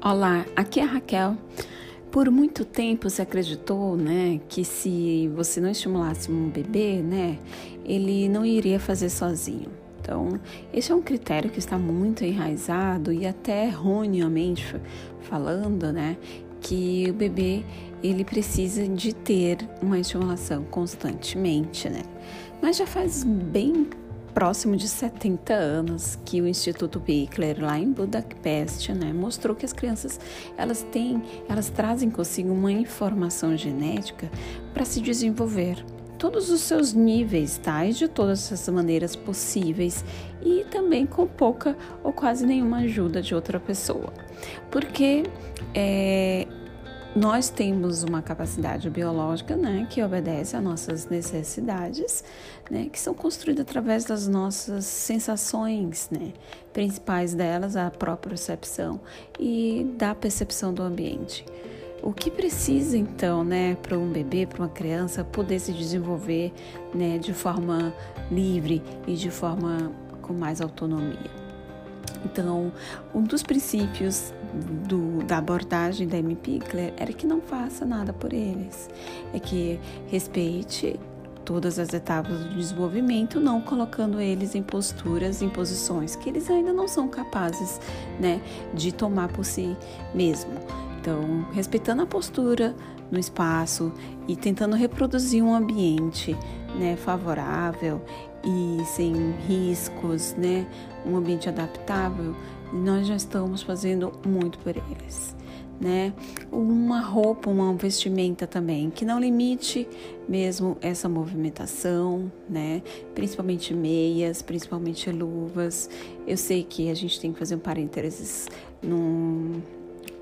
Olá, aqui é a Raquel. Por muito tempo se acreditou, né, que se você não estimulasse um bebê, né, ele não iria fazer sozinho. Então, esse é um critério que está muito enraizado e até erroneamente falando, né, que o bebê ele precisa de ter uma estimulação constantemente, né? Mas já faz bem próximo de 70 anos que o Instituto Bickler lá em Budapeste, né, mostrou que as crianças elas têm, elas trazem consigo uma informação genética para se desenvolver. Todos os seus níveis, tais de todas as maneiras possíveis e também com pouca ou quase nenhuma ajuda de outra pessoa, porque é, nós temos uma capacidade biológica, né, que obedece às nossas necessidades, né, que são construídas através das nossas sensações, né, principais delas a própria percepção e da percepção do ambiente. O que precisa então, né, para um bebê, para uma criança poder se desenvolver, né, de forma livre e de forma com mais autonomia? Então, um dos princípios do, da abordagem da M. Pickler era que não faça nada por eles, é que respeite todas as etapas do desenvolvimento, não colocando eles em posturas, em posições que eles ainda não são capazes, né, de tomar por si mesmo. Então, respeitando a postura no espaço e tentando reproduzir um ambiente, né, favorável e sem riscos, né, um ambiente adaptável, nós já estamos fazendo muito por eles. Né? Uma roupa, uma vestimenta também que não limite mesmo essa movimentação, né? Principalmente meias, principalmente luvas. Eu sei que a gente tem que fazer um parênteses num,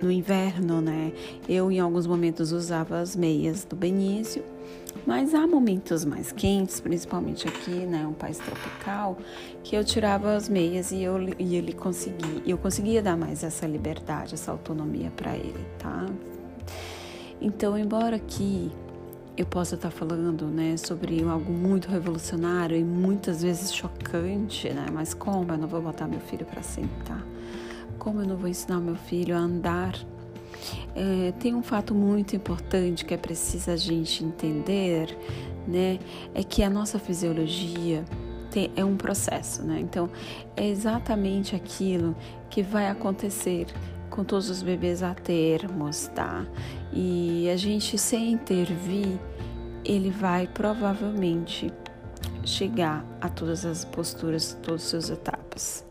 no inverno, né? Eu em alguns momentos usava as meias do Benício mas há momentos mais quentes, principalmente aqui, né, um país tropical, que eu tirava as meias e eu e ele conseguia, eu conseguia dar mais essa liberdade, essa autonomia para ele, tá? Então, embora aqui eu possa estar falando, né, sobre algo muito revolucionário e muitas vezes chocante, né, mas como eu não vou botar meu filho para sentar? Como eu não vou ensinar meu filho a andar é, tem um fato muito importante que é preciso a gente entender, né? É que a nossa fisiologia tem, é um processo, né? Então, é exatamente aquilo que vai acontecer com todos os bebês a termos, tá? E a gente, sem intervir, ele vai provavelmente chegar a todas as posturas, todas as suas etapas.